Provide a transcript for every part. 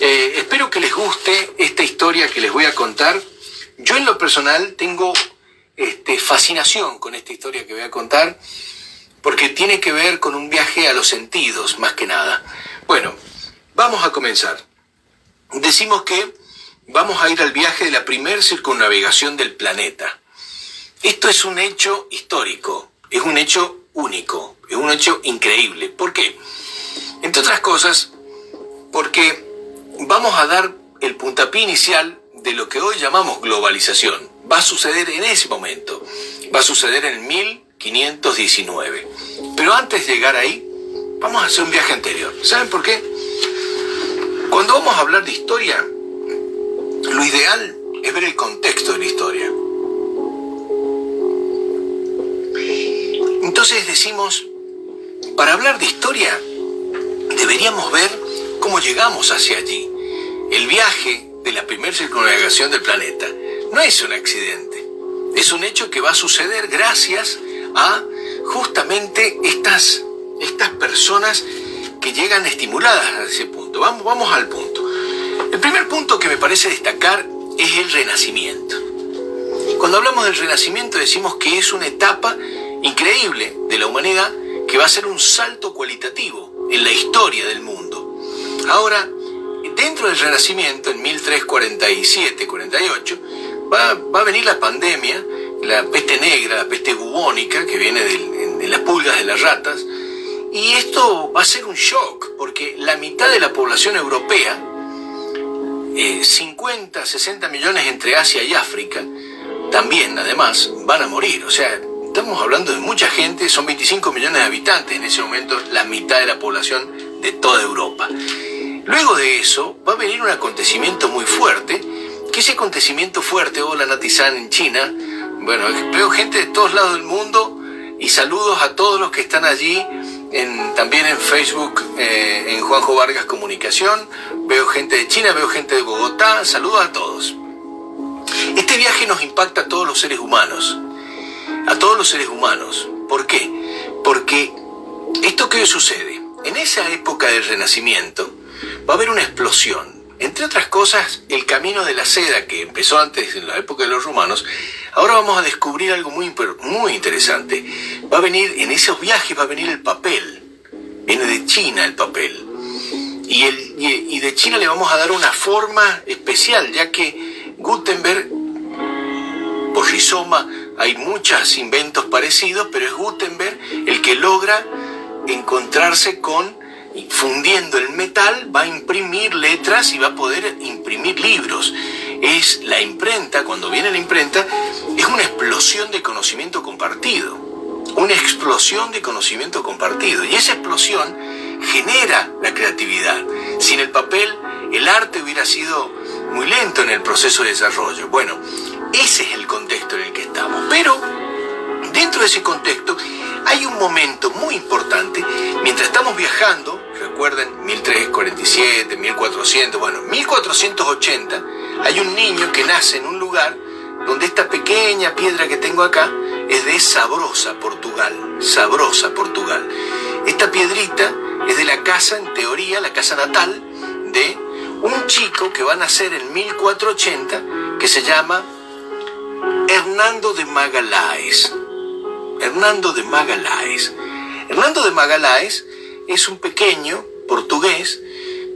Eh, espero que les guste esta historia que les voy a contar. Yo en lo personal tengo este, fascinación con esta historia que voy a contar porque tiene que ver con un viaje a los sentidos, más que nada. Bueno, vamos a comenzar. Decimos que vamos a ir al viaje de la primer circunnavegación del planeta. Esto es un hecho histórico, es un hecho único, es un hecho increíble. ¿Por qué? Entre otras cosas, porque vamos a dar el puntapié inicial de lo que hoy llamamos globalización. Va a suceder en ese momento, va a suceder en 1519. Pero antes de llegar ahí, vamos a hacer un viaje anterior. ¿Saben por qué? Cuando vamos a hablar de historia, lo ideal es ver el contexto de la historia. Entonces decimos, para hablar de historia, deberíamos ver cómo llegamos hacia allí. El viaje de la primera circunnavegación del planeta no es un accidente, es un hecho que va a suceder gracias a justamente estas, estas personas que llegan estimuladas a ese punto. Vamos, vamos al punto. El primer punto que me parece destacar es el renacimiento. Cuando hablamos del renacimiento decimos que es una etapa increíble de la humanidad que va a ser un salto cualitativo en la historia del mundo. Ahora, dentro del renacimiento, en 1347-48, va, a venir la pandemia, la peste negra, la peste bubónica, que viene de, las pulgas de las ratas, y esto va a ser un shock, porque la mitad de la población europea, 50, eh, 60 millones entre Asia y África, también además van a morir. O sea, estamos hablando de mucha gente, son 25 millones de habitantes en ese momento, la mitad de la población de toda Europa. Luego de eso va a venir un acontecimiento muy fuerte, que ese acontecimiento fuerte, hola Natizan en China, bueno, veo gente de todos lados del mundo y saludos a todos los que están allí, también en Facebook, eh, en Juanjo Vargas Comunicación, veo gente de China, veo gente de Bogotá, saludos a todos. Este viaje nos impacta a todos los seres humanos, a todos los seres humanos. ¿Por qué? Porque esto que sucede, en esa época del Renacimiento va a haber una explosión entre otras cosas, el camino de la seda que empezó antes en la época de los romanos, ahora vamos a descubrir algo muy, muy interesante. Va a venir, en esos viajes va a venir el papel. Viene de China el papel. Y, el, y de China le vamos a dar una forma especial, ya que Gutenberg, por rizoma, hay muchos inventos parecidos, pero es Gutenberg el que logra encontrarse con fundiendo el metal, va a imprimir letras y va a poder imprimir libros. Es la imprenta, cuando viene la imprenta, es una explosión de conocimiento compartido. Una explosión de conocimiento compartido. Y esa explosión genera la creatividad. Sin el papel, el arte hubiera sido muy lento en el proceso de desarrollo. Bueno, ese es el contexto en el que estamos. Pero dentro de ese contexto hay un momento muy importante mientras estamos viajando recuerden, 1347, 1400, bueno, 1480, hay un niño que nace en un lugar donde esta pequeña piedra que tengo acá es de Sabrosa, Portugal. Sabrosa, Portugal. Esta piedrita es de la casa, en teoría, la casa natal de un chico que va a nacer en 1480 que se llama Hernando de Magaláes. Hernando de Magaláes. Hernando de Magaláes es un pequeño portugués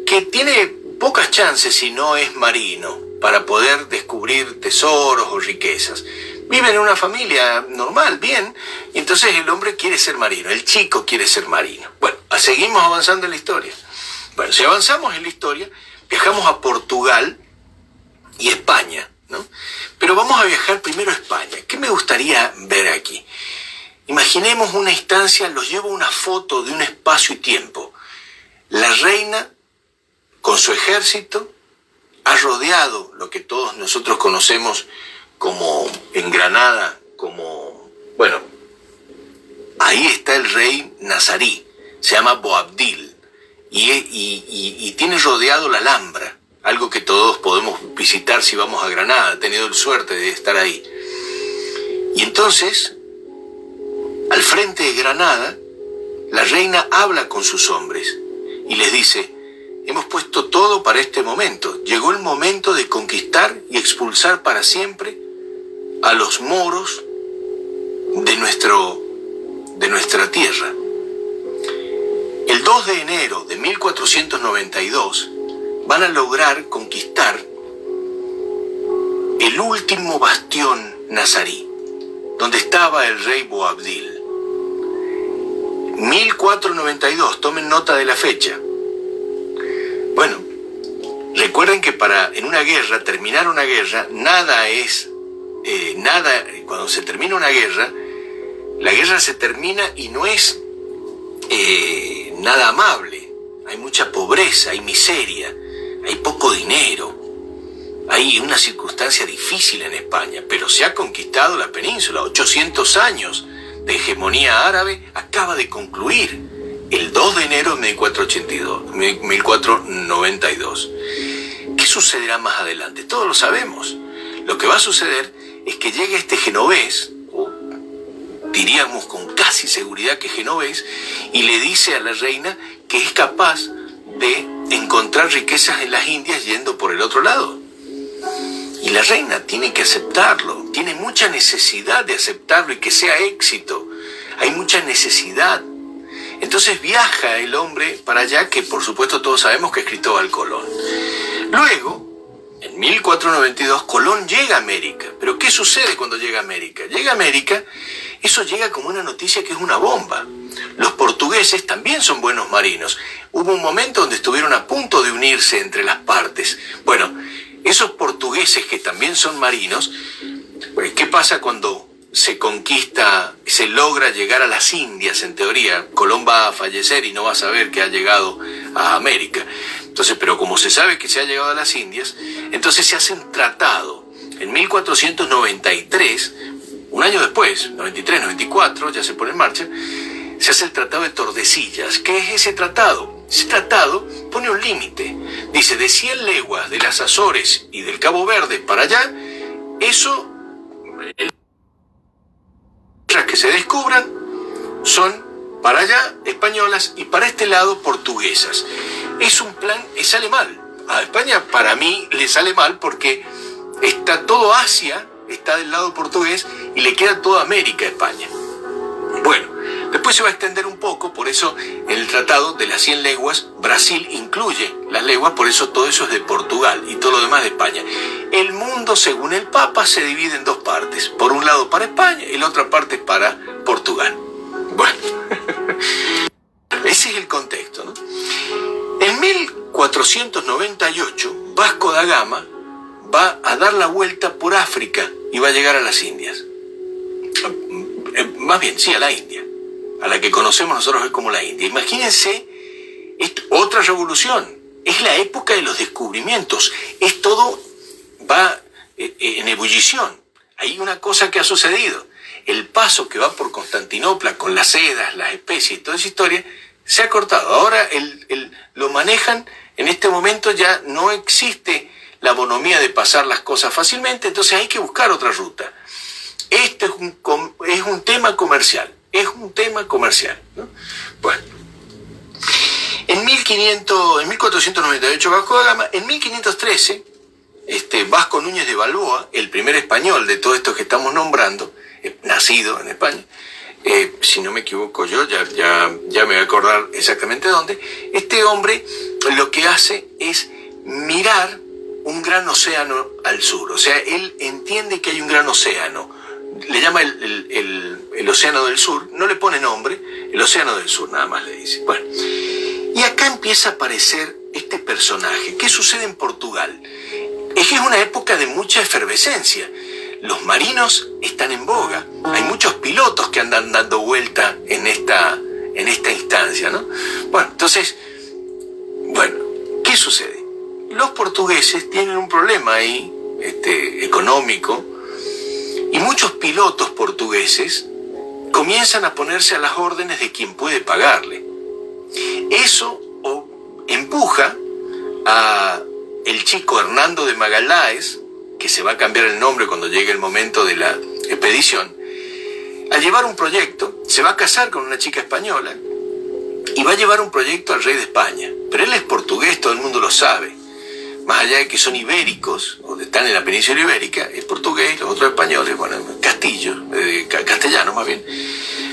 que tiene pocas chances si no es marino para poder descubrir tesoros o riquezas. Vive en una familia normal, bien, y entonces el hombre quiere ser marino, el chico quiere ser marino. Bueno, seguimos avanzando en la historia. Bueno, si avanzamos en la historia, viajamos a Portugal y España, ¿no? Pero vamos a viajar primero a España. ¿Qué me gustaría ver aquí? Imaginemos una instancia, los llevo una foto de un espacio y tiempo. La reina, con su ejército, ha rodeado lo que todos nosotros conocemos como en Granada, como, bueno, ahí está el rey nazarí, se llama Boabdil, y, y tiene rodeado la Alhambra, algo que todos podemos visitar si vamos a Granada, he tenido suerte de estar ahí. Y entonces al frente de Granada, la reina habla con sus hombres y les dice, hemos puesto todo para este momento. Llegó el momento de conquistar y expulsar para siempre a los moros de, nuestro, de nuestra tierra. El 2 de enero de 1492 van a lograr conquistar el último bastión nazarí, donde estaba el rey Boabdil. 1492, tomen nota de la fecha. Bueno, recuerden que para en una guerra, terminar una guerra, nada es, eh, nada, cuando se termina una guerra, la guerra se termina y no es eh, nada amable. Hay mucha pobreza, hay miseria, hay poco dinero, hay una circunstancia difícil en España, pero se ha conquistado la península. 800 años de hegemonía árabe acaba de concluir el 2 de enero de 1482, 1492. ¿Qué sucederá más adelante? Todos lo sabemos. Lo que va a suceder es que llegue este genovés, diríamos con casi seguridad que genovés, y le dice a la reina que es capaz de encontrar riquezas en las Indias yendo por el otro lado. Y la reina tiene que aceptarlo, tiene mucha necesidad de aceptarlo y que sea éxito. Hay mucha necesidad. Entonces viaja el hombre para allá, que por supuesto todos sabemos que es Cristóbal Colón. Luego, en 1492, Colón llega a América. Pero ¿qué sucede cuando llega a América? Llega a América, eso llega como una noticia que es una bomba. Los portugueses también son buenos marinos. Hubo un momento donde estuvieron a punto de unirse entre las partes. Bueno, esos portugueses que también son marinos, pues, ¿qué pasa cuando se conquista, se logra llegar a las Indias en teoría? Colón va a fallecer y no va a saber que ha llegado a América. Entonces, pero como se sabe que se ha llegado a las Indias, entonces se hace un tratado. En 1493, un año después, 93, 94, ya se pone en marcha, se hace el Tratado de Tordesillas. ¿Qué es ese tratado? Ese tratado pone un límite. Dice, de 100 leguas de las Azores y del Cabo Verde para allá, eso, las que se descubran, son para allá españolas y para este lado portuguesas. Es un plan, sale mal. A España para mí le sale mal porque está todo Asia, está del lado portugués y le queda toda América a España. Después se va a extender un poco, por eso el tratado de las 100 leguas, Brasil incluye las leguas, por eso todo eso es de Portugal y todo lo demás de España. El mundo, según el Papa, se divide en dos partes. Por un lado para España y la otra parte para Portugal. Bueno, ese es el contexto. ¿no? En 1498, Vasco da Gama va a dar la vuelta por África y va a llegar a las Indias. Eh, más bien, sí, a la India a la que conocemos nosotros hoy como la India. Imagínense otra revolución. Es la época de los descubrimientos. Es todo va eh, eh, en ebullición. Hay una cosa que ha sucedido. El paso que va por Constantinopla con las sedas, las especies y toda esa historia se ha cortado. Ahora lo manejan, en este momento ya no existe la bonomía de pasar las cosas fácilmente, entonces hay que buscar otra ruta. Este es un, es un tema comercial es un tema comercial. Bueno, en, 1500, en 1498 Vasco da Gama, en 1513 este, Vasco Núñez de Balboa, el primer español de todo esto que estamos nombrando, eh, nacido en España, eh, si no me equivoco yo, ya, ya, ya me voy a acordar exactamente dónde, este hombre lo que hace es mirar un gran océano al sur, o sea, él entiende que hay un gran océano, le llama el, Océano del Sur, no le pone nombre, el Océano del Sur nada más le dice. Bueno, y acá empieza a aparecer este personaje. ¿Qué sucede en Portugal? Es que es una época de mucha efervescencia. Los marinos están en boga. Hay muchos pilotos que andan dando vuelta en esta, en esta instancia, ¿no? Bueno, entonces, bueno, ¿qué sucede? Los portugueses tienen un problema ahí, este, económico, y muchos pilotos portugueses comienzan a ponerse a las órdenes de quien puede pagarle. Eso empuja a el chico Hernando de Magaláes, que se va a cambiar el nombre cuando llegue el momento de la expedición, a llevar un proyecto, se va a casar con una chica española y va a llevar un proyecto al rey de España. Pero él es portugués, todo el mundo lo sabe. Más allá de que son ibéricos, o están en la península ibérica, es portugués, los otros españoles, bueno, castillo, eh, castellano más bien.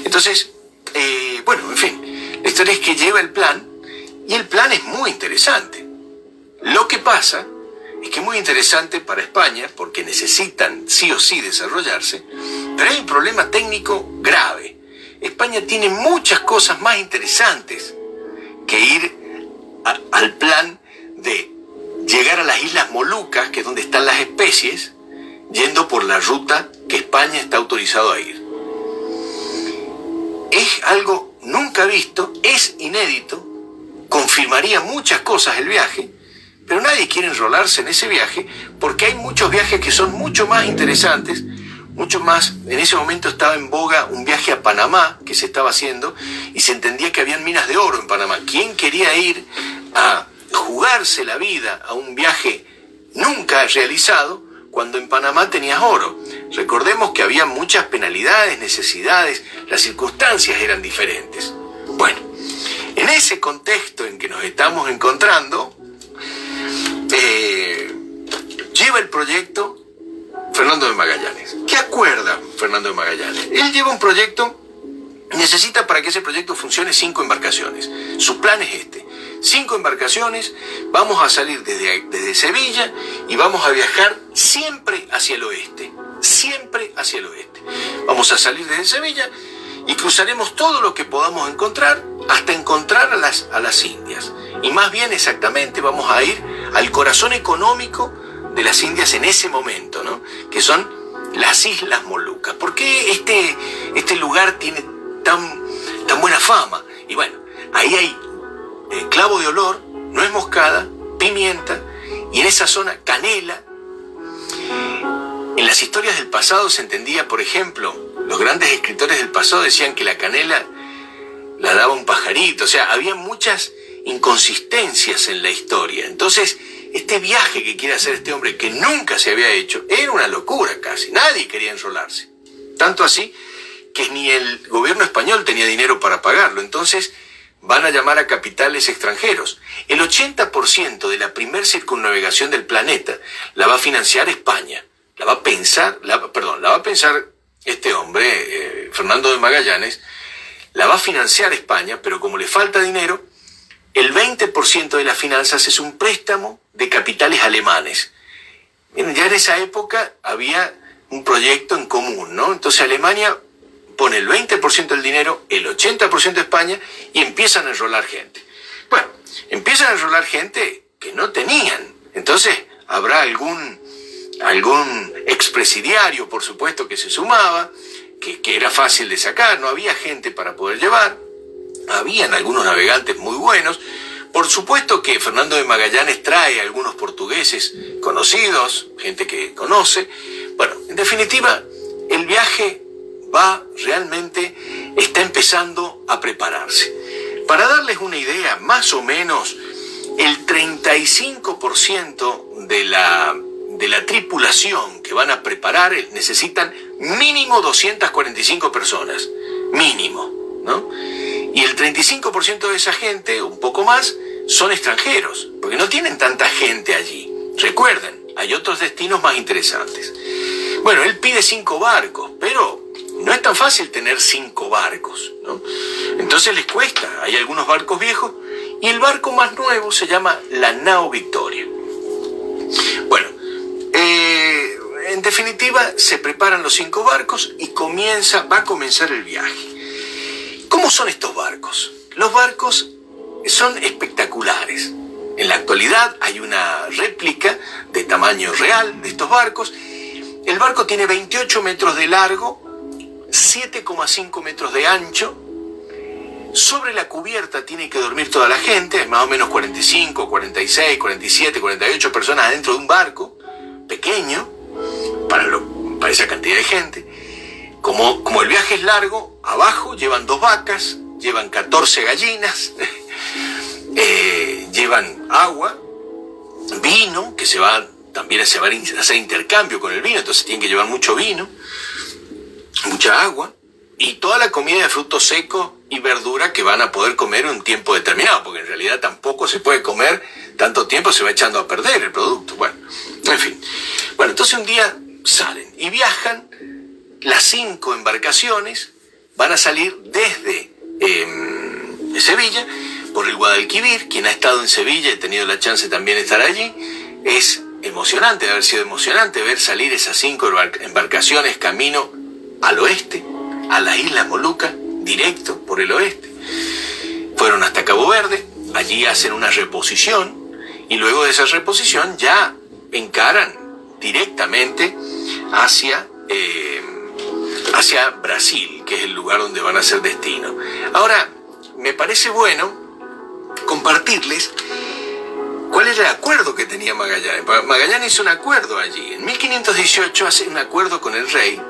Entonces, eh, bueno, en fin, la historia es que lleva el plan, y el plan es muy interesante. Lo que pasa es que es muy interesante para España, porque necesitan sí o sí desarrollarse, pero hay un problema técnico grave. España tiene muchas cosas más interesantes que ir al plan de llegar a las Islas Molucas, que es donde están las especies, yendo por la ruta que España está autorizado a ir. Es algo nunca visto, es inédito, confirmaría muchas cosas el viaje, pero nadie quiere enrolarse en ese viaje porque hay muchos viajes que son mucho más interesantes, mucho más. En ese momento estaba en boga un viaje a Panamá que se estaba haciendo y se entendía que habían minas de oro en Panamá. ¿Quién quería ir a jugarse la vida a un viaje nunca realizado cuando en Panamá tenías oro. Recordemos que había muchas penalidades, necesidades, las circunstancias eran diferentes. Bueno, en ese contexto en que nos estamos encontrando, eh, lleva el proyecto Fernando de Magallanes. ¿Qué acuerda Fernando de Magallanes? Él lleva un proyecto, necesita para que ese proyecto funcione cinco embarcaciones. Su plan es este cinco embarcaciones, vamos a salir desde, desde Sevilla y vamos a viajar siempre hacia el oeste, siempre hacia el oeste. Vamos a salir desde Sevilla y cruzaremos todo lo que podamos encontrar hasta encontrar a las, a las Indias. Y más bien exactamente vamos a ir al corazón económico de las Indias en ese momento, ¿no? que son las Islas Molucas. ¿Por qué este, este lugar tiene tan, tan buena fama? Y bueno, ahí hay eh, clavo de olor, nuez moscada, pimienta y en esa zona canela. En las historias del pasado se entendía, por ejemplo, los grandes escritores del pasado decían que la canela la daba un pajarito, o sea, había muchas inconsistencias en la historia. Entonces, este viaje que quiere hacer este hombre, que nunca se había hecho, era una locura casi, nadie quería enrolarse. Tanto así que ni el gobierno español tenía dinero para pagarlo. Entonces, van a llamar a capitales extranjeros. El 80% de la primer circunnavegación del planeta la va a financiar España. La va a pensar, la, perdón, la va a pensar este hombre, eh, Fernando de Magallanes, la va a financiar España, pero como le falta dinero, el 20% de las finanzas es un préstamo de capitales alemanes. ya en esa época había un proyecto en común, ¿no? Entonces Alemania pone el 20% del dinero, el 80% de España y empiezan a enrolar gente. Bueno, empiezan a enrolar gente que no tenían. Entonces, habrá algún, algún expresidiario, por supuesto, que se sumaba, que, que era fácil de sacar, no había gente para poder llevar. Habían algunos navegantes muy buenos. Por supuesto que Fernando de Magallanes trae a algunos portugueses conocidos, gente que conoce. Bueno, en definitiva, el viaje va realmente, está empezando a prepararse. Para darles una idea, más o menos el 35% de la, de la tripulación que van a preparar necesitan mínimo 245 personas, mínimo, ¿no? Y el 35% de esa gente, un poco más, son extranjeros, porque no tienen tanta gente allí. Recuerden, hay otros destinos más interesantes. Bueno, él pide cinco barcos, pero no es tan fácil tener cinco barcos, ¿no? Entonces les cuesta, hay algunos barcos viejos y el barco más nuevo se llama la Nao Victoria. Bueno, eh, en definitiva se preparan los cinco barcos y comienza, va a comenzar el viaje. ¿Cómo son estos barcos? Los barcos son espectaculares. En la actualidad hay una réplica de tamaño real de estos barcos. El barco tiene 28 metros de largo 7,5 metros de ancho. Sobre la cubierta tiene que dormir toda la gente, más o menos 45, 46, 47, 48 personas dentro de un barco pequeño para, para esa cantidad de gente. Como, como el viaje es largo, abajo llevan dos vacas, llevan 14 gallinas, eh, llevan agua, vino, que se va también a hacer intercambio con el vino, entonces tienen que llevar mucho vino mucha agua y toda la comida de frutos secos y verdura que van a poder comer un tiempo determinado, porque en realidad tampoco se puede comer tanto tiempo, se va echando a perder el producto. Bueno, en fin. Bueno, entonces un día salen y viajan las cinco embarcaciones, van a salir desde em, Sevilla por el Guadalquivir, quien ha estado en Sevilla y ha tenido la chance también de estar allí, es emocionante, debe haber sido emocionante ver salir esas cinco embarcaciones camino al oeste, a la isla Moluca, directo por el oeste. Fueron hasta Cabo Verde, allí hacen una reposición y luego de esa reposición ya encaran directamente hacia, eh, hacia Brasil, que es el lugar donde van a ser destino. Ahora, me parece bueno compartirles cuál es el acuerdo que tenía Magallanes. Magallanes hizo un acuerdo allí. En 1518 hace un acuerdo con el rey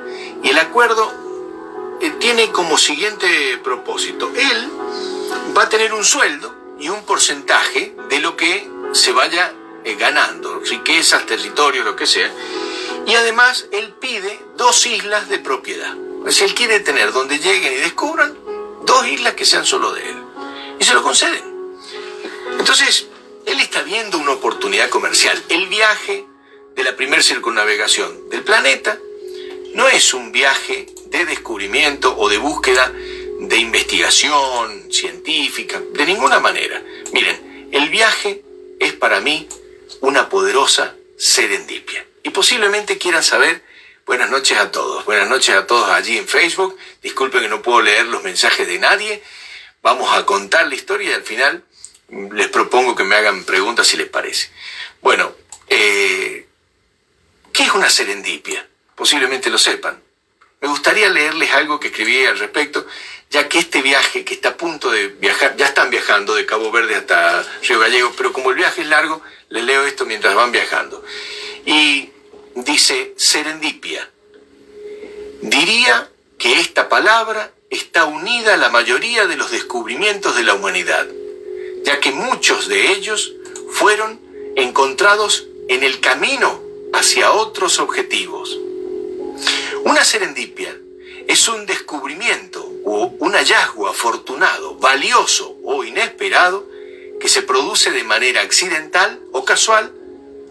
y el acuerdo eh, tiene como siguiente propósito. Él va a tener un sueldo y un porcentaje de lo que se vaya eh, ganando, riquezas, territorio, lo que sea. Y además él pide dos islas de propiedad. Si él quiere tener donde lleguen y descubran dos islas que sean solo de él. Y se lo conceden. Entonces, él está viendo una oportunidad comercial. El viaje de la primera circunnavegación del planeta no es un viaje de descubrimiento o de búsqueda de investigación científica, de ninguna manera. Miren, el viaje es para mí una poderosa serendipia. Y posiblemente quieran saber, buenas noches a todos, buenas noches a todos allí en Facebook, disculpen que no puedo leer los mensajes de nadie, vamos a contar la historia y al final les propongo que me hagan preguntas si les parece. Bueno, eh, ¿qué es una serendipia? Posiblemente lo sepan. Me gustaría leerles algo que escribí al respecto, ya que este viaje que está a punto de viajar, ya están viajando de Cabo Verde hasta Río Gallego, pero como el viaje es largo, les leo esto mientras van viajando. Y dice serendipia. Diría que esta palabra está unida a la mayoría de los descubrimientos de la humanidad, ya que muchos de ellos fueron encontrados en el camino hacia otros objetivos. Una serendipia es un descubrimiento o un hallazgo afortunado, valioso o inesperado que se produce de manera accidental o casual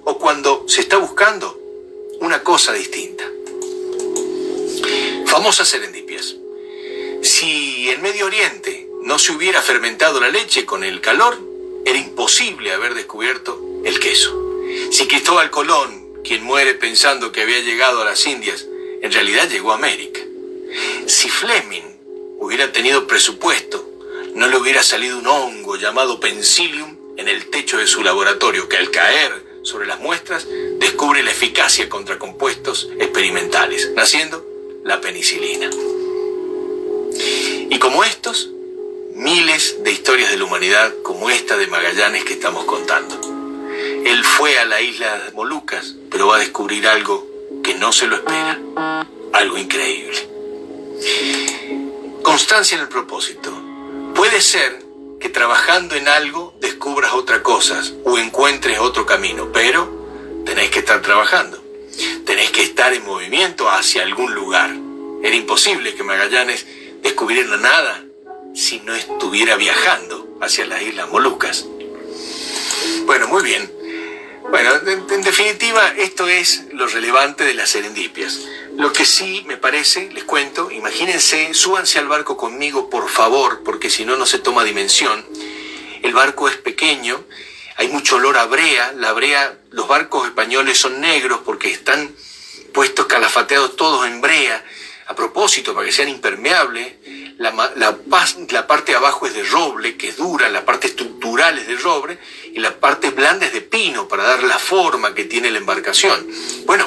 o cuando se está buscando una cosa distinta. Famosas serendipias. Si en Medio Oriente no se hubiera fermentado la leche con el calor, era imposible haber descubierto el queso. Si Cristóbal Colón, quien muere pensando que había llegado a las Indias, en realidad llegó a América. Si Fleming hubiera tenido presupuesto, no le hubiera salido un hongo llamado Penicillium en el techo de su laboratorio que al caer sobre las muestras descubre la eficacia contra compuestos experimentales, naciendo la penicilina. Y como estos, miles de historias de la humanidad como esta de Magallanes que estamos contando. Él fue a la isla de Molucas, pero va a descubrir algo que no se lo espera. Algo increíble. Constancia en el propósito. Puede ser que trabajando en algo descubras otra cosa o encuentres otro camino, pero tenés que estar trabajando. Tenés que estar en movimiento hacia algún lugar. Era imposible que Magallanes descubriera nada si no estuviera viajando hacia las Islas Molucas. Bueno, muy bien. Bueno, en, definitiva, esto es lo relevante de las serendipias. Lo que sí me parece, les cuento, imagínense, súbanse al barco conmigo, por favor, porque si no, no se toma dimensión. El barco es pequeño, hay mucho olor a brea, la brea, los barcos españoles son negros porque están puestos calafateados todos en brea, a propósito, para que sean impermeables. La, la, parte de abajo es de roble, que es dura, la parte estructural es de roble, y la parte blanda es de pino para dar la forma que tiene la embarcación. Bueno,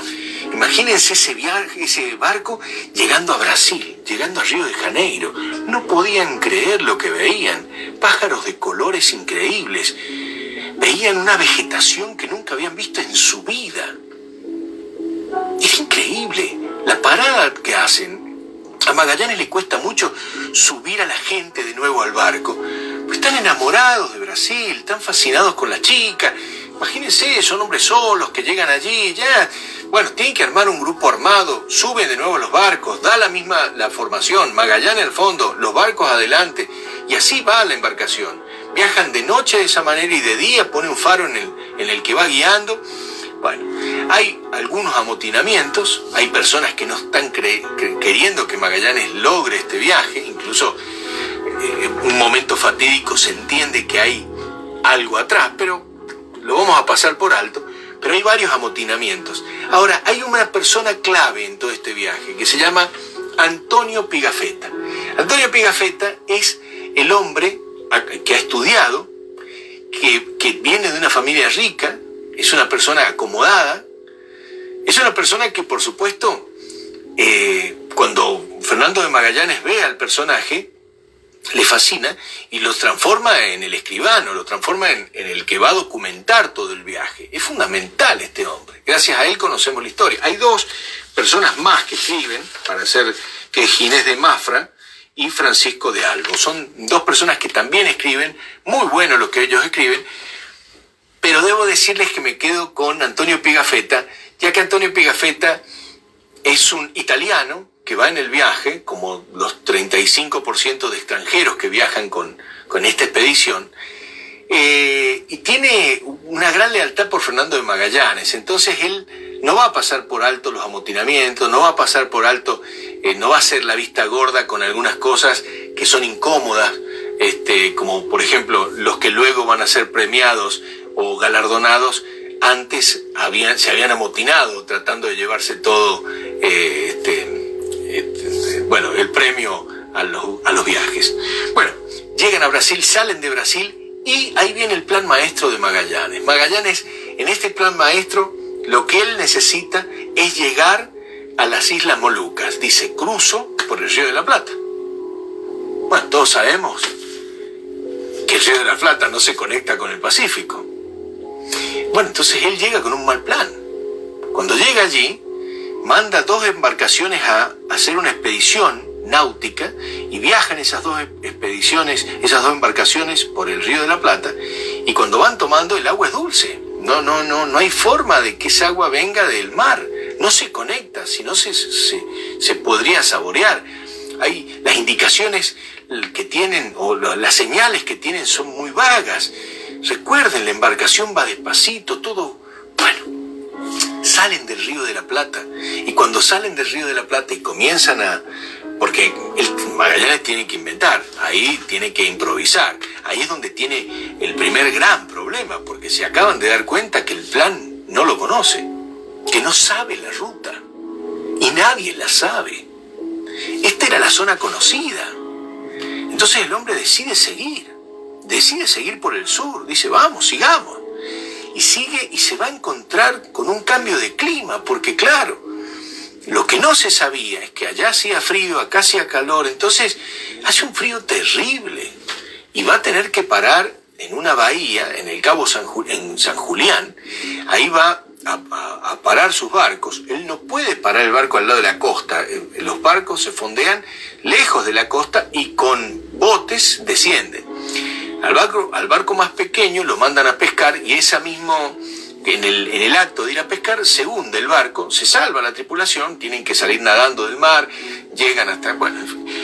imagínense ese viaje, ese barco llegando a Brasil, llegando a Río de Janeiro. No podían creer lo que veían. Pájaros de colores increíbles. Veían una vegetación que nunca habían visto en su vida. Es increíble la parada que hacen. A Magallanes le cuesta mucho subir a la gente de nuevo al barco. Pues están enamorados de Brasil, están fascinados con la chica, imagínense, son hombres solos que llegan allí, ya, bueno, tienen que armar un grupo armado, suben de nuevo los barcos, da la misma la formación, Magallanes al fondo, los barcos adelante, y así va la embarcación. Viajan de noche de esa manera y de día, pone un faro en el que va guiando. Bueno, hay algunos amotinamientos, hay personas que no están queriendo que Magallanes logre este viaje, incluso en eh, un momento fatídico se entiende que hay algo atrás, pero lo vamos a pasar por alto. Pero hay varios amotinamientos. Ahora, hay una persona clave en todo este viaje que se llama Antonio Pigafetta. Antonio Pigafetta es el hombre que ha estudiado, que, que viene de una familia rica, es una persona acomodada, es una persona que, por supuesto, eh, cuando Fernando de Magallanes ve al personaje, le fascina y lo transforma en el escribano, lo transforma en, el que va a documentar todo el viaje. Es fundamental este hombre. Gracias a él conocemos la historia. Hay dos personas más que escriben para hacer que Ginés de Mafra y Francisco de Albo. Son dos personas que también escriben, muy bueno lo que ellos escriben, pero debo decirles que me quedo con Antonio Pigafetta, ya que Antonio Pigafetta es un italiano que va en el viaje, como los 35% de extranjeros que viajan con, con esta expedición, eh, y tiene una gran lealtad por Fernando de Magallanes. Entonces él no va a pasar por alto los amotinamientos, no va a pasar por alto, eh, no va a hacer la vista gorda con algunas cosas que son incómodas, este, como por ejemplo los que luego van a ser premiados o galardonados antes habían, se habían amotinado tratando de llevarse todo eh, este, bueno, el premio a los, a los viajes. Bueno, llegan a Brasil, salen de Brasil y ahí viene el plan maestro de Magallanes. Magallanes, en este plan maestro, lo que él necesita es llegar a las Islas Molucas. Dice, cruzo por el Río de la Plata. Bueno, todos sabemos que el Río de la Plata no se conecta con el Pacífico. Bueno, entonces él llega con un mal plan. Cuando llega allí, manda dos embarcaciones a hacer una expedición náutica y viajan esas dos expediciones, esas dos embarcaciones por el río de la Plata y cuando van tomando el agua es dulce. No, no, no, no hay forma de que esa agua venga del mar. No se conecta, si no se, se, se podría saborear. Hay las indicaciones que tienen o las señales que tienen son muy vagas. Recuerden, la embarcación va despacito, todo, bueno, salen del Río de la Plata. Y cuando salen del Río de la Plata y comienzan a... Porque el Magallanes tiene que inventar, ahí tiene que improvisar. Ahí es donde tiene el primer gran problema, porque se acaban de dar cuenta que el plan no lo conoce, que no sabe la ruta. Y nadie la sabe. Esta era la zona conocida. Entonces el hombre decide seguir, decide seguir por el sur, dice, vamos, sigamos y sigue y se va a encontrar con un cambio de clima, porque claro, lo que no se sabía es que allá hacía frío, acá hacía calor, entonces hace un frío terrible. Y va a tener que parar en una bahía, en el Cabo San, en San Julián, ahí va a, parar sus barcos. Él no puede parar el barco al lado de la costa, eh, los barcos se fondean lejos de la costa y con botes descienden. Al barco, al barco más pequeño lo mandan a pescar y esa mismo, en el, en el acto de ir a pescar, se hunde el barco, se salva la tripulación, tienen que salir nadando del mar, llegan hasta... Bueno,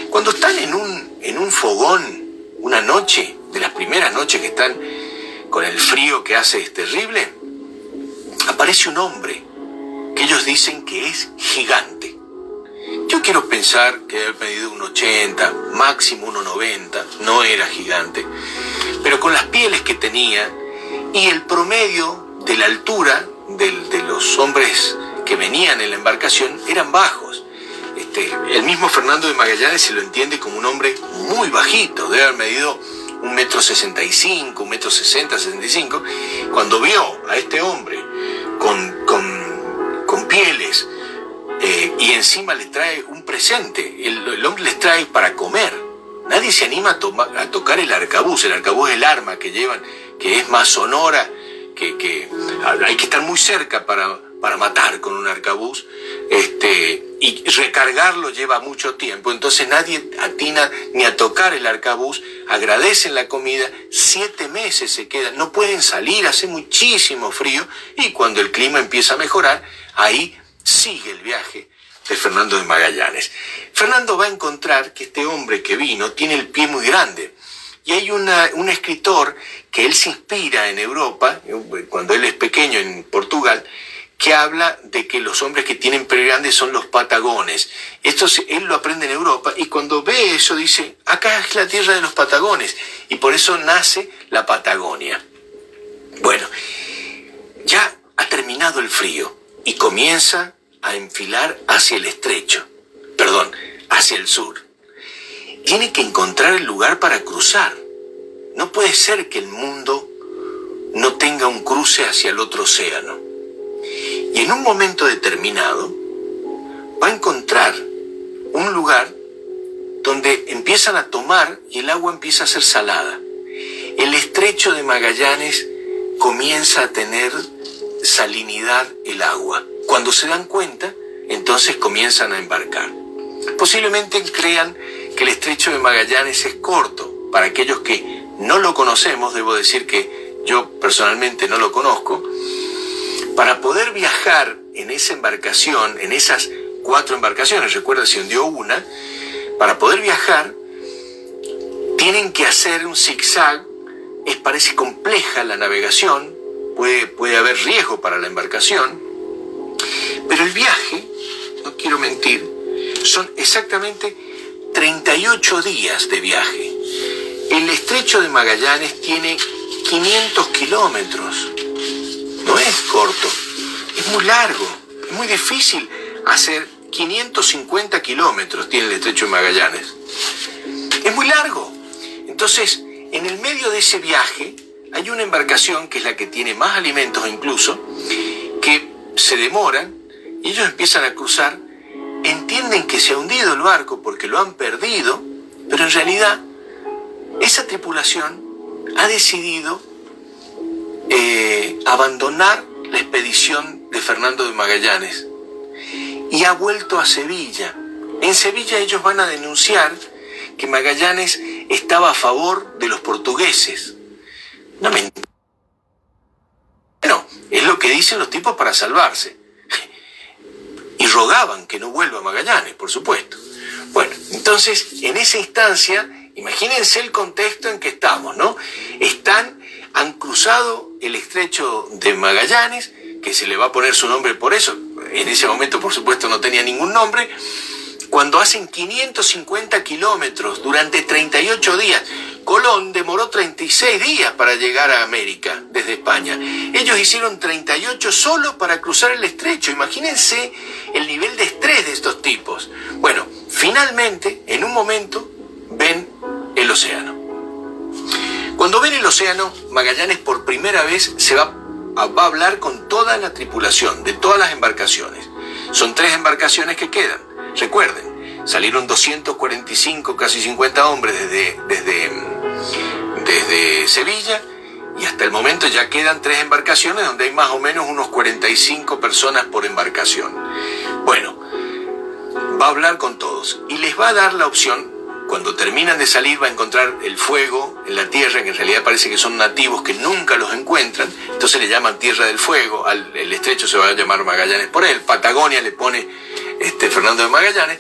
cuando están en un, en un fogón, una noche, de las primeras noches que están con el frío que hace es terrible, aparece un hombre que ellos dicen que es gigante. Yo quiero pensar que haber medido un 80, máximo 1,90, no era gigante, pero con las pieles que tenía y el promedio de la altura de, los hombres que venían en la embarcación eran bajos. Este, el mismo Fernando de Magallanes se lo entiende como un hombre muy bajito, debe haber medido un metro sesenta y cinco, un metro sesenta, sesenta y cinco. Cuando vio a este hombre con, con, con pieles, y encima le trae un presente. El, hombre les trae para comer. Nadie se anima a, tocar el arcabuz. El arcabuz es el arma que llevan, que es más sonora, que, que hay que estar muy cerca para, para matar con un arcabuz. este, y recargarlo lleva mucho tiempo, entonces nadie atina ni a tocar el arcabuz, agradecen la comida, siete meses se quedan, no pueden salir, hace muchísimo frío y cuando el clima empieza a mejorar, ahí sigue el viaje de Fernando de Magallanes. Fernando va a encontrar que este hombre que vino tiene el pie muy grande. Y hay una, un escritor que él se inspira en Europa, cuando él es pequeño en Portugal, que habla de que los hombres que tienen pie grande son los patagones. Esto él lo aprende en Europa y cuando ve eso dice, acá es la tierra de los patagones y por eso nace la Patagonia. Bueno, ya ha terminado el frío y comienza a enfilar hacia el estrecho, perdón, hacia el sur. Tiene que encontrar el lugar para cruzar. No puede ser que el mundo no tenga un cruce hacia el otro océano. Y en un momento determinado va a encontrar un lugar donde empiezan a tomar y el agua empieza a ser salada. El estrecho de Magallanes comienza a tener salinidad el agua. Cuando se dan cuenta, entonces comienzan a embarcar. Posiblemente crean que el estrecho de Magallanes es corto. Para aquellos que no lo conocemos, debo decir que yo personalmente no lo conozco, para poder viajar en esa embarcación, en esas cuatro embarcaciones, recuerda, se hundió una, para poder viajar tienen que hacer un zigzag, es parece compleja la navegación, puede, puede haber riesgo para la embarcación, pero el viaje, no quiero mentir, son exactamente 38 días de viaje. El estrecho de Magallanes tiene 500 kilómetros. No es corto, es muy largo, es muy difícil hacer 550 kilómetros tiene el estrecho de Magallanes. Es muy largo. Entonces, en el medio de ese viaje hay una embarcación que es la que tiene más alimentos incluso, se demoran y ellos empiezan a cruzar, entienden que se ha hundido el barco porque lo han perdido, pero en realidad esa tripulación ha decidido eh, abandonar la expedición de Fernando de Magallanes y ha vuelto a Sevilla. En Sevilla ellos van a denunciar que Magallanes estaba a favor de los portugueses. No mentira. Es lo que dicen los tipos para salvarse y rogaban que no vuelva Magallanes, por supuesto. Bueno, entonces, en esa instancia, imagínense el contexto en que estamos, ¿no? Están, han cruzado el estrecho de Magallanes, que se le va a poner su nombre por eso, en ese momento por supuesto no tenía ningún nombre, cuando hacen 550 kilómetros durante 38 días. Colón demoró 36 días para llegar a América desde España. Ellos hicieron 38 solo para cruzar el estrecho. Imagínense el nivel de estrés de estos tipos. Bueno, finalmente, en un momento, ven el océano. Cuando ven el océano, Magallanes por primera vez se va va a hablar con toda la tripulación de todas las embarcaciones. Son tres embarcaciones que quedan. Recuerden, salieron 245, casi 50 hombres desde, desde, desde Sevilla y hasta el momento ya quedan tres embarcaciones donde hay más o menos unos 45 personas por embarcación. Bueno, va a hablar con todos y les va a dar la opción cuando terminan de salir va a encontrar el fuego en la tierra, que en realidad parece que son nativos que nunca los encuentran, entonces le llaman Tierra del Fuego, al, el estrecho se va a llamar Magallanes por él, Patagonia le pone este, Fernando de Magallanes,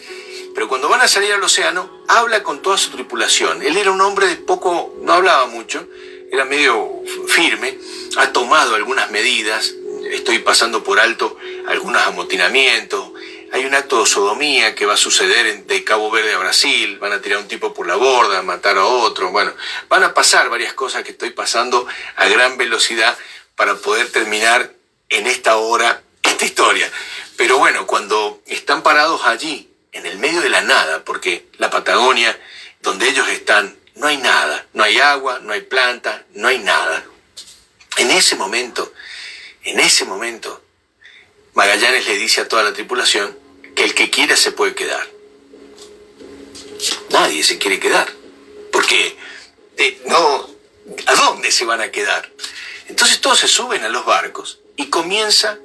pero cuando van a salir al océano, habla con toda su tripulación. Él era un hombre de poco, no hablaba mucho, era medio firme, ha tomado algunas medidas, estoy pasando por alto algunos amotinamientos, hay un acto de sodomía que va a suceder de Cabo Verde a Brasil, van a tirar a un tipo por la borda, matar a otro, bueno, van a pasar varias cosas que estoy pasando a gran velocidad para poder terminar en esta hora esta historia. Pero bueno, cuando están parados allí, en el medio de la nada, porque la Patagonia, donde ellos están, no hay nada, no hay agua, no hay planta, no hay nada. En ese momento, en ese momento, Magallanes le dice a toda la tripulación que el que quiera se puede quedar. Nadie se quiere quedar, porque eh, no, ¿a dónde se van a quedar? Entonces todos se suben a los barcos y comienza,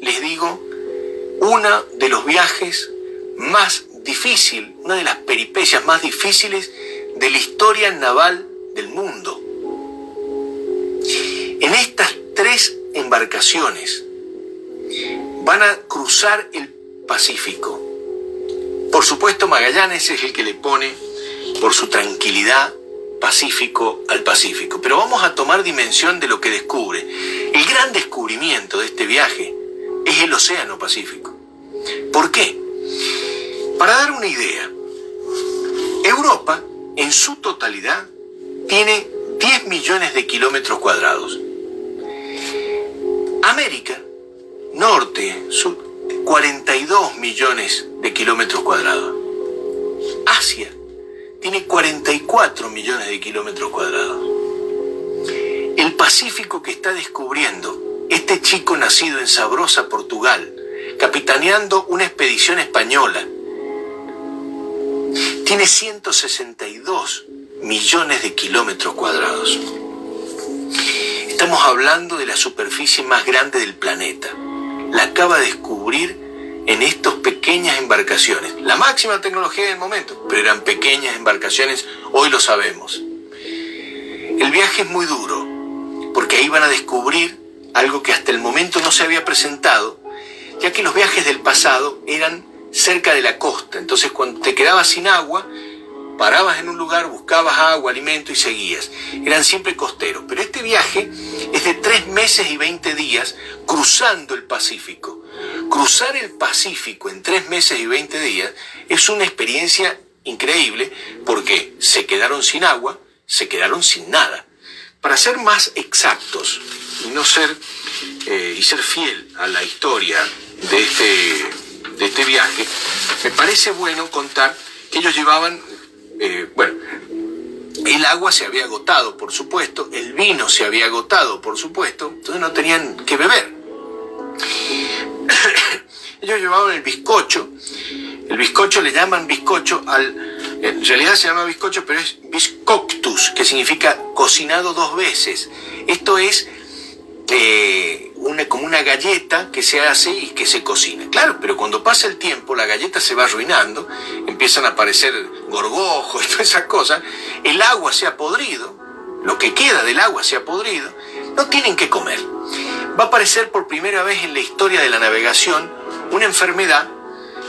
les digo, uno de los viajes más difícil, una de las peripecias más difíciles de la historia naval del mundo. En estas tres embarcaciones van a cruzar el Pacífico. Por supuesto, Magallanes es el que le pone, por su tranquilidad, Pacífico al Pacífico. Pero vamos a tomar dimensión de lo que descubre. El gran descubrimiento de este viaje es el Océano Pacífico. ¿Por qué? Para dar una idea, Europa en su totalidad tiene 10 millones de kilómetros cuadrados. América, norte, sur, 42 millones de kilómetros cuadrados. Asia tiene 44 millones de kilómetros cuadrados. El Pacífico que está descubriendo este chico nacido en Sabrosa, Portugal, capitaneando una expedición española, tiene 162 millones de kilómetros cuadrados. Estamos hablando de la superficie más grande del planeta. La acaba de descubrir en estas pequeñas embarcaciones. La máxima tecnología del momento, pero eran pequeñas embarcaciones, hoy lo sabemos. El viaje es muy duro, porque ahí van a descubrir algo que hasta el momento no se había presentado, ya que los viajes del pasado eran cerca de la costa. Entonces cuando te quedabas sin agua, parabas en un lugar, buscabas agua, alimento y seguías. Eran siempre costeros. Pero este viaje es de tres meses y veinte días cruzando el Pacífico. Cruzar el Pacífico en tres meses y veinte días es una experiencia increíble porque se quedaron sin agua, se quedaron sin nada. Para ser más exactos y no ser eh, y ser fiel a la historia de este de este viaje, me parece bueno contar que ellos llevaban, eh, bueno, el agua se había agotado, por supuesto, el vino se había agotado, por supuesto, entonces no tenían que beber. ellos llevaban el bizcocho, el bizcocho le llaman bizcocho al, en realidad se llama bizcocho, pero es biscoctus, que significa cocinado dos veces. Esto es una, como una galleta que se hace y que se cocina. Claro, pero cuando pasa el tiempo, la galleta se va arruinando, empiezan a aparecer gorgojos y todas esas cosas, el agua se ha podrido, lo que queda del agua se ha podrido, no tienen que comer. Va a aparecer por primera vez en la historia de la navegación una enfermedad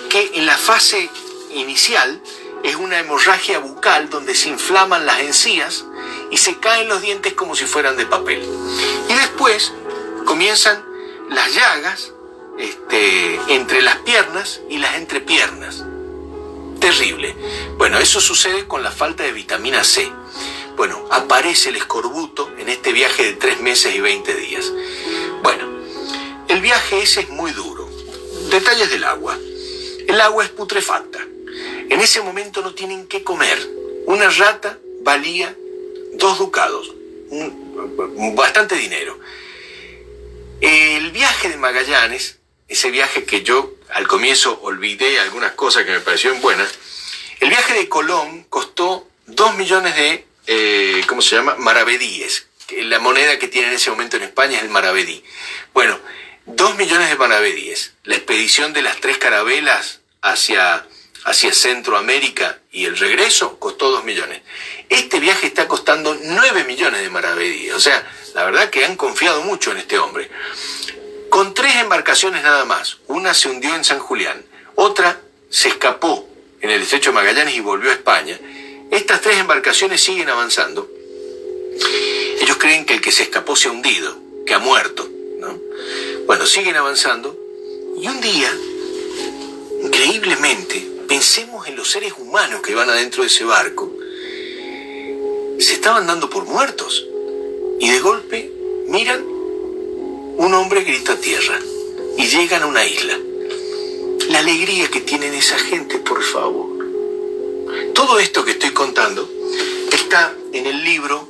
que en la fase inicial es una hemorragia bucal donde se inflaman las encías y se caen los dientes como si fueran de papel. Y después comienzan las llagas este, entre las piernas y las entrepiernas. Terrible. Bueno, eso sucede con la falta de vitamina C. Bueno, aparece el escorbuto en este viaje de tres meses y 20 días. Bueno, el viaje ese es muy duro. Detalles del agua. El agua es putrefacta. En ese momento no tienen que comer. Una rata valía dos ducados, bastante dinero. El viaje de Magallanes, ese viaje que yo al comienzo olvidé algunas cosas que me parecieron buenas, el viaje de Colón costó dos millones de, eh, ¿cómo se llama? Maravedíes. La moneda que tiene en ese momento en España es el maravedí. Bueno, dos millones de maravedíes. La expedición de las tres carabelas hacia, hacia Centroamérica y el regreso costó dos millones. Este viaje está costando nueve millones de maravedíes. O sea, la verdad que han confiado mucho en este hombre. Con tres embarcaciones nada más. Una se hundió en San Julián, otra se escapó en el estrecho de Magallanes y volvió a España. Estas tres embarcaciones siguen avanzando. Ellos creen que el que se escapó se ha hundido, que ha muerto. ¿no? Bueno, siguen avanzando y un día, increíblemente, pensemos en los seres humanos que van adentro de ese barco, se estaban dando por muertos y de golpe miran, un hombre grita a tierra y llegan a una isla. La alegría que tienen esa gente, por favor. Todo esto que estoy contando está en el libro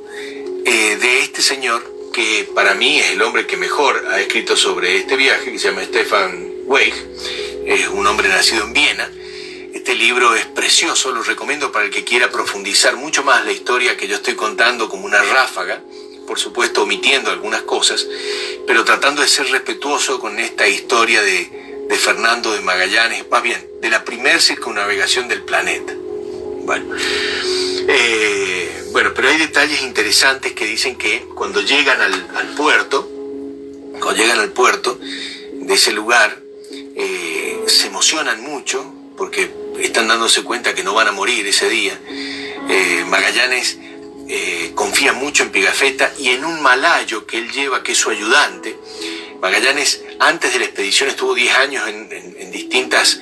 eh, de este señor, que para mí es el hombre que mejor ha escrito sobre este viaje, que se llama Stefan Weig, es un hombre nacido en Viena. Este libro es precioso, lo recomiendo para el que quiera profundizar mucho más la historia que yo estoy contando como una ráfaga por supuesto omitiendo algunas cosas, pero tratando de ser respetuoso con esta historia de, Fernando de Magallanes, más bien, de la primera circunnavegación del planeta. Bueno, eh, bueno, pero hay detalles interesantes que dicen que cuando llegan al, puerto, cuando llegan al puerto de ese lugar, eh, se emocionan mucho porque están dándose cuenta que no van a morir ese día. Eh, Magallanes confía mucho en Pigafetta y en un malayo que él lleva, que es su ayudante. Magallanes antes de la expedición estuvo 10 años en, distintas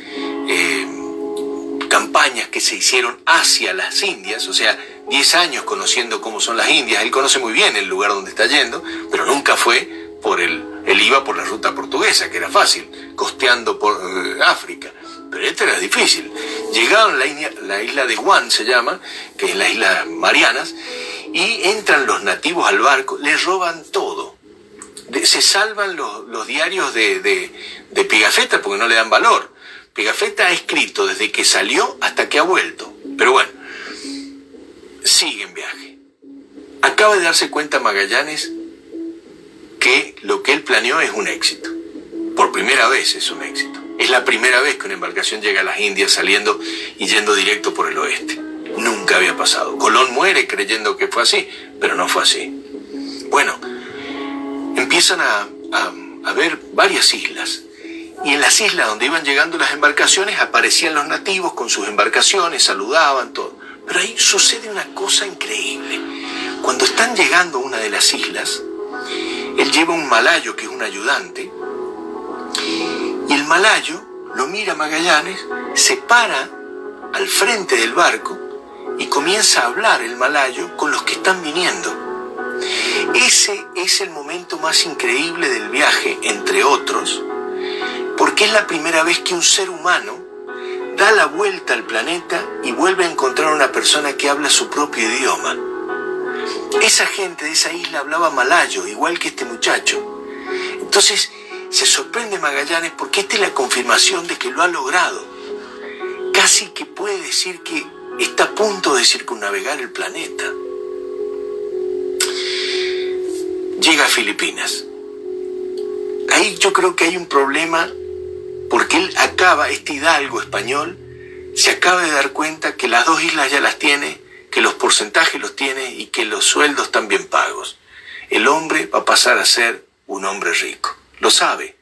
campañas que se hicieron hacia las Indias, o sea, 10 años conociendo cómo son las Indias, él conoce muy bien el lugar donde está yendo, pero nunca fue por el, él iba por la ruta portuguesa, que era fácil, costeando por eh, África, pero esta era difícil. Llegaron a la, isla, la isla de Guam, se llama, que es la isla Marianas, y entran los nativos al barco, les roban todo. se salvan los, diarios de, de, de Pigafetta porque no le dan valor Pigafetta ha escrito desde que salió hasta que ha vuelto. Pero bueno, sigue en viaje. Acaba de darse cuenta Magallanes que lo que él planeó es un éxito. Por primera vez es un éxito. Es la primera vez que una embarcación llega a las Indias saliendo y yendo directo por el oeste. Nunca había pasado. Colón muere creyendo que fue así, pero no fue así. Bueno, empiezan a, a ver varias islas y en las islas donde iban llegando las embarcaciones aparecían los nativos con sus embarcaciones, saludaban, todo. Pero ahí sucede una cosa increíble. Cuando están llegando a una de las islas, él lleva un malayo que es un ayudante, y el malayo lo mira Magallanes, se para al frente del barco y comienza a hablar el malayo con los que están viniendo. Ese es el momento más increíble del viaje, entre otros, porque es la primera vez que un ser humano da la vuelta al planeta y vuelve a encontrar una persona que habla su propio idioma. Esa gente de esa isla hablaba malayo, igual que este muchacho. Entonces se sorprende Magallanes porque esta es la confirmación de que lo ha logrado. Casi que puede decir que está a punto de circunnavegar el planeta. Llega a Filipinas. Ahí yo creo que hay un problema porque él acaba, este hidalgo español, se acaba de dar cuenta que las dos islas ya las tiene, que los porcentajes los tiene y que los sueldos están bien pagos. El hombre va a pasar a ser un hombre rico, lo sabe.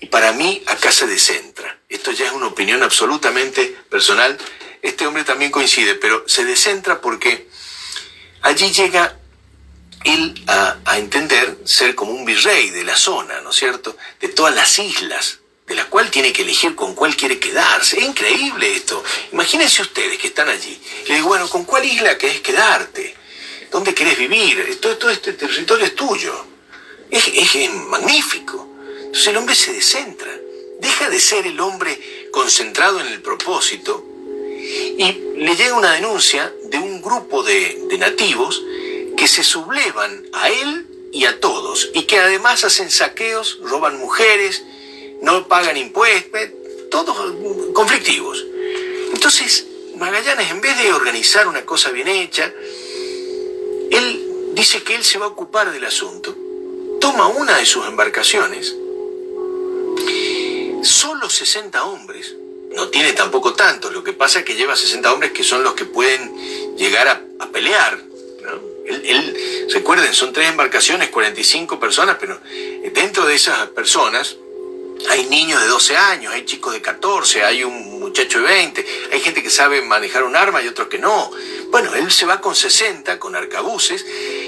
Y para mí acá se descentra. Esto ya es una opinión absolutamente personal. Este hombre también coincide, pero se descentra porque allí llega él a, entender ser como un virrey de la zona, ¿no es cierto? De todas las islas de la cual tiene que elegir con cuál quiere quedarse. Es increíble esto. Imagínense ustedes que están allí. Le digo, bueno, ¿con cuál isla querés quedarte? ¿Dónde querés vivir? Todo, todo este territorio es tuyo. Es, es, magnífico. Entonces el hombre se descentra. Deja de ser el hombre concentrado en el propósito y le llega una denuncia de un grupo de, de nativos que se sublevan a él y a todos y que además hacen saqueos, roban mujeres, no pagan impuestos, todos conflictivos. Entonces, Magallanes, en vez de organizar una cosa bien hecha, él dice que él se va a ocupar del asunto, toma una de sus embarcaciones, solo 60 hombres, no tiene tampoco tantos, lo que pasa es que lleva 60 hombres que son los que pueden llegar a, pelear. él, recuerden, son tres embarcaciones, 45 personas, pero dentro de esas personas, hay niños de 12 años, hay chicos de 14, hay un muchacho de 20, hay gente que sabe manejar un arma y otros que no. Bueno, él se va con 60, con arcabuces,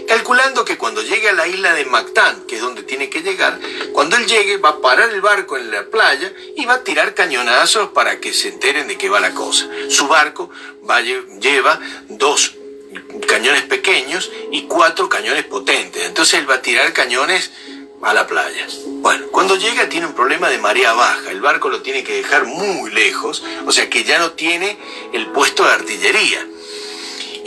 calculando que cuando llegue a la isla de Mactán, que es donde tiene que llegar, cuando él llegue va a parar el barco en la playa y va a tirar cañonazos para que se enteren de qué va la cosa. Su barco va, lleva dos cañones pequeños y cuatro cañones potentes. Entonces él va a tirar cañones a la playa. Bueno, cuando llega tiene un problema de marea baja, el barco lo tiene que dejar muy lejos, o sea que ya no tiene el puesto de artillería.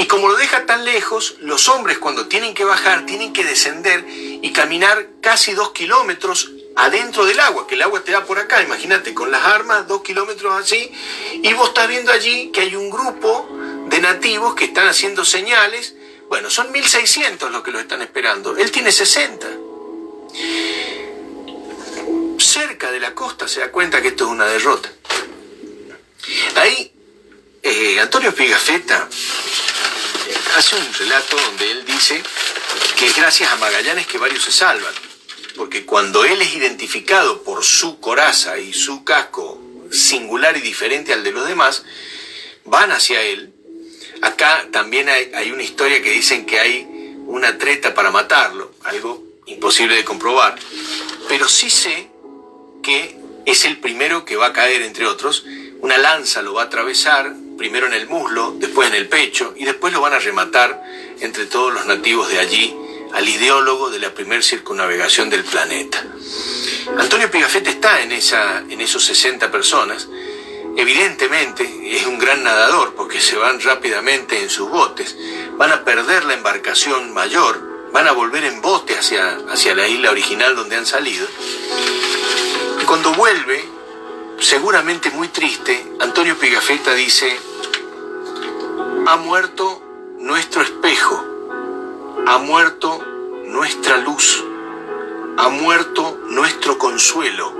Y como lo deja tan lejos, los hombres cuando tienen que bajar tienen que descender y caminar casi dos kilómetros adentro del agua, que el agua te da por acá, imagínate, con las armas, dos kilómetros así, y vos estás viendo allí que hay un grupo de nativos que están haciendo señales, bueno, son 1600 los que lo están esperando, él tiene 60 cerca de la costa se da cuenta que esto es una derrota. Ahí eh, Antonio Pigafetta hace un relato donde él dice que es gracias a Magallanes que varios se salvan, porque cuando él es identificado por su coraza y su casco singular y diferente al de los demás, van hacia él. Acá también hay, una historia que dicen que hay una treta para matarlo, algo imposible de comprobar, pero sí sé que es el primero que va a caer, entre otros, una lanza lo va a atravesar, primero en el muslo, después en el pecho, y después lo van a rematar entre todos los nativos de allí al ideólogo de la primer circunnavegación del planeta. Antonio Pigafetta está en, esa, en esos 60 personas. Evidentemente es un gran nadador porque se van rápidamente en sus botes. Van a perder la embarcación mayor, van a volver en bote hacia, hacia la isla original donde han salido. Cuando vuelve, seguramente muy triste, Antonio Pigafetta dice, ha muerto nuestro espejo, ha muerto nuestra luz, ha muerto nuestro consuelo,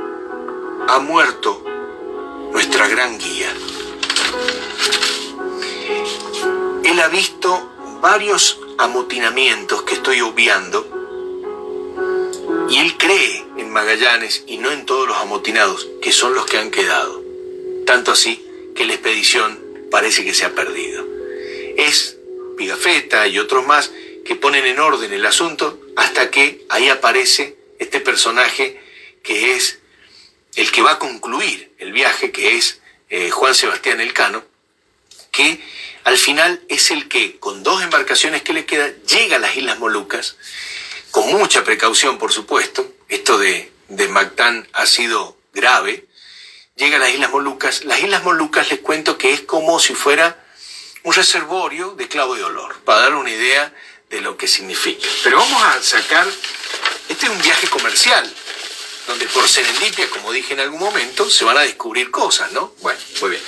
ha muerto nuestra gran guía. Él ha visto varios amotinamientos que estoy obviando y él cree en Magallanes y no en todos los amotinados, que son los que han quedado. Tanto así que la expedición parece que se ha perdido. Es Pigafetta y otros más que ponen en orden el asunto hasta que ahí aparece este personaje que es el que va a concluir el viaje, que es eh, Juan Sebastián Elcano, que al final es el que, con dos embarcaciones que le queda, llega a las Islas Molucas, con mucha precaución, por supuesto, esto de, de Mactán ha sido grave, llega a las Islas Molucas. Las Islas Molucas les cuento que es como si fuera un reservorio de clavo de olor, para dar una idea de lo que significa. Pero vamos a sacar, este es un viaje comercial, donde por serendipia, como dije en algún momento, se van a descubrir cosas, ¿no? Bueno, muy bien.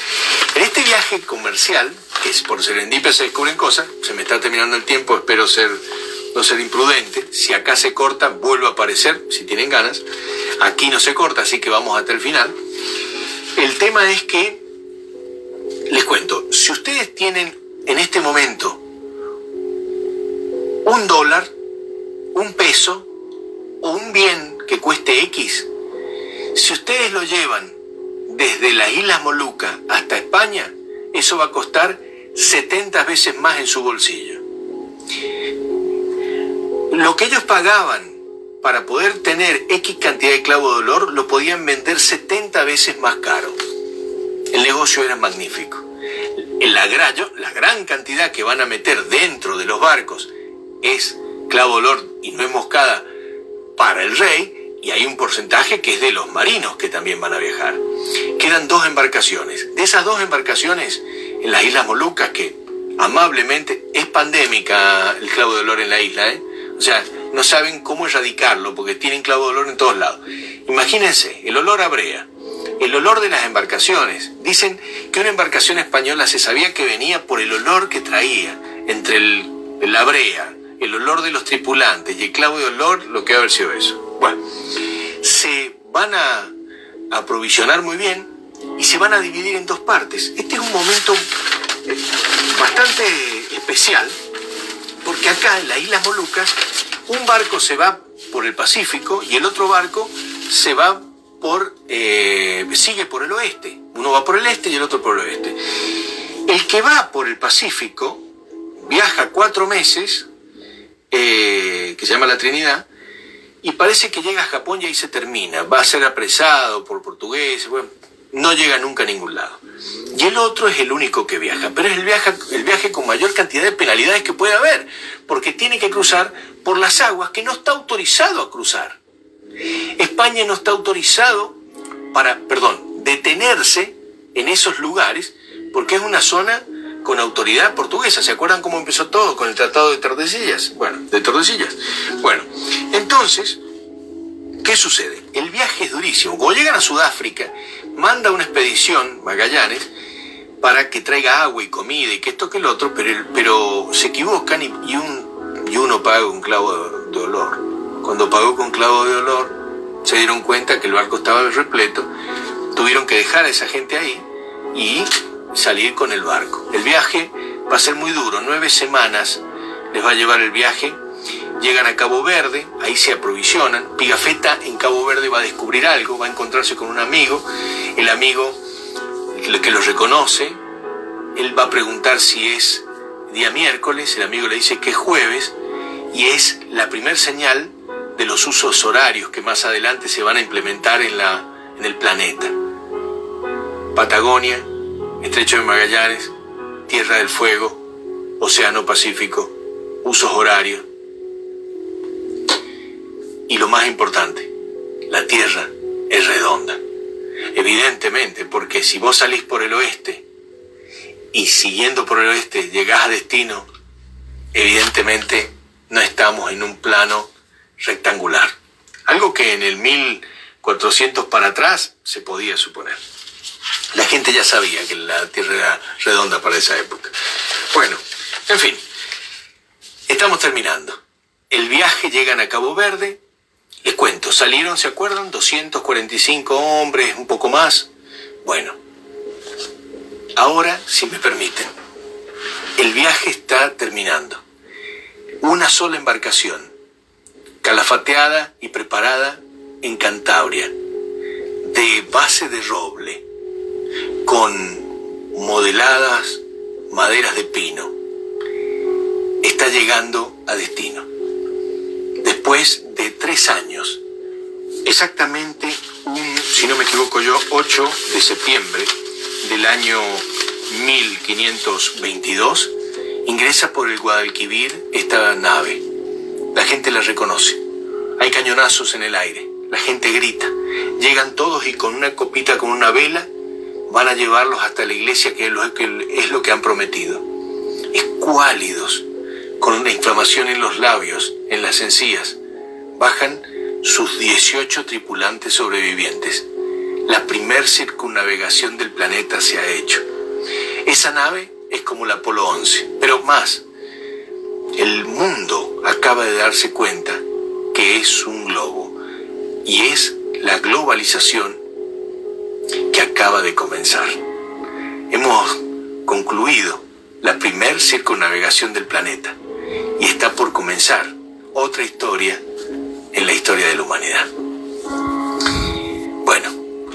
En este viaje comercial, que es por serendipia se descubren cosas, se me está terminando el tiempo, espero ser no ser imprudente, si acá se corta, vuelvo a aparecer, si tienen ganas, aquí no se corta, así que vamos hasta el final. El tema es que, les cuento, si ustedes tienen en este momento un dólar, un peso o un bien que cueste X, si ustedes lo llevan desde las Islas Molucas hasta España, eso va a costar 70 veces más en su bolsillo. Lo que ellos pagaban para poder tener X cantidad de clavo de olor, lo podían vender 70 veces más caro. El negocio era magnífico. La gran, la gran cantidad que van a meter dentro de los barcos es clavo olor y no es moscada para el rey y hay un porcentaje que es de los marinos que también van a viajar. Quedan dos embarcaciones. De esas dos embarcaciones en las Islas Molucas, que amablemente es pandémica el clavo de olor en la isla, ¿eh? O sea, no saben cómo erradicarlo porque tienen clavo de olor en todos lados. Imagínense, el olor a brea, el olor de las embarcaciones. Dicen que una embarcación española se sabía que venía por el olor que traía entre el, la brea, el olor de los tripulantes y el clavo de olor, lo que ha haber sido eso. Bueno, se van a aprovisionar muy bien y se van a dividir en dos partes. Este es un momento bastante especial porque acá en las Islas Molucas un barco se va por el Pacífico y el otro barco se va por eh, sigue por el oeste. Uno va por el este y el otro por el oeste. El que va por el Pacífico viaja cuatro meses eh, que se llama la Trinidad, y parece que llega a Japón y ahí se termina. Va a ser apresado por portugueses, bueno, no llega nunca a ningún lado. Y el otro es el único que viaja, pero es el viaje, el viaje con mayor cantidad de penalidades que puede haber, porque tiene que cruzar por las aguas que no está autorizado a cruzar. España no está autorizado para, perdón, detenerse en esos lugares porque es una zona con autoridad portuguesa. ¿Se acuerdan cómo empezó todo con el Tratado de Tordesillas? Bueno, de Tordesillas. Bueno, entonces, ¿qué sucede? El viaje es durísimo. Cuando llegan a Sudáfrica, manda una expedición, Magallanes, para que traiga agua y comida y que esto que el otro, pero, pero se equivocan y, un, y uno paga un clavo de olor. Cuando pagó con clavo de olor, se dieron cuenta que el barco estaba repleto, tuvieron que dejar a esa gente ahí y salir con el barco. El viaje va a ser muy duro, nueve semanas les va a llevar el viaje. Llegan a Cabo Verde, ahí se aprovisionan. Pigafetta en Cabo Verde va a descubrir algo, va a encontrarse con un amigo. El amigo que lo reconoce, él va a preguntar si es día miércoles, el amigo le dice que es jueves, y es la primer señal de los usos horarios que más adelante se van a implementar en, la, en el planeta. Patagonia, Estrecho de Magallanes, Tierra del Fuego, Océano Pacífico, usos horarios. Y lo más importante, la Tierra es redonda. Evidentemente, porque si vos salís por el oeste y siguiendo por el oeste llegás a destino, evidentemente no estamos en un plano rectangular. Algo que en el 1400 para atrás se podía suponer. La gente ya sabía que la Tierra era redonda para esa época. Bueno, en fin, estamos terminando. El viaje llegan a Cabo Verde. Les cuento, salieron, ¿se acuerdan? 245 hombres, un poco más. Bueno, ahora, si me permiten, el viaje está terminando. Una sola embarcación, calafateada y preparada en Cantabria, de base de roble, con modeladas maderas de pino, está llegando a destino. Después de tres años, exactamente, si no me equivoco yo, 8 de septiembre del año 1522, ingresa por el Guadalquivir esta nave. La gente la reconoce. Hay cañonazos en el aire. La gente grita. Llegan todos y con una copita, con una vela, van a llevarlos hasta la iglesia, que es lo que, es lo que han prometido. Escuálidos, con una inflamación en los labios, en las encías, bajan sus 18 tripulantes sobrevivientes. La primer circunnavegación del planeta se ha hecho. Esa nave es como la Apolo 11, pero más, el mundo acaba de darse cuenta que es un globo y es la globalización que acaba de comenzar. Hemos concluido la primer circunnavegación del planeta y está por comenzar otra historia en la historia de la humanidad. Bueno,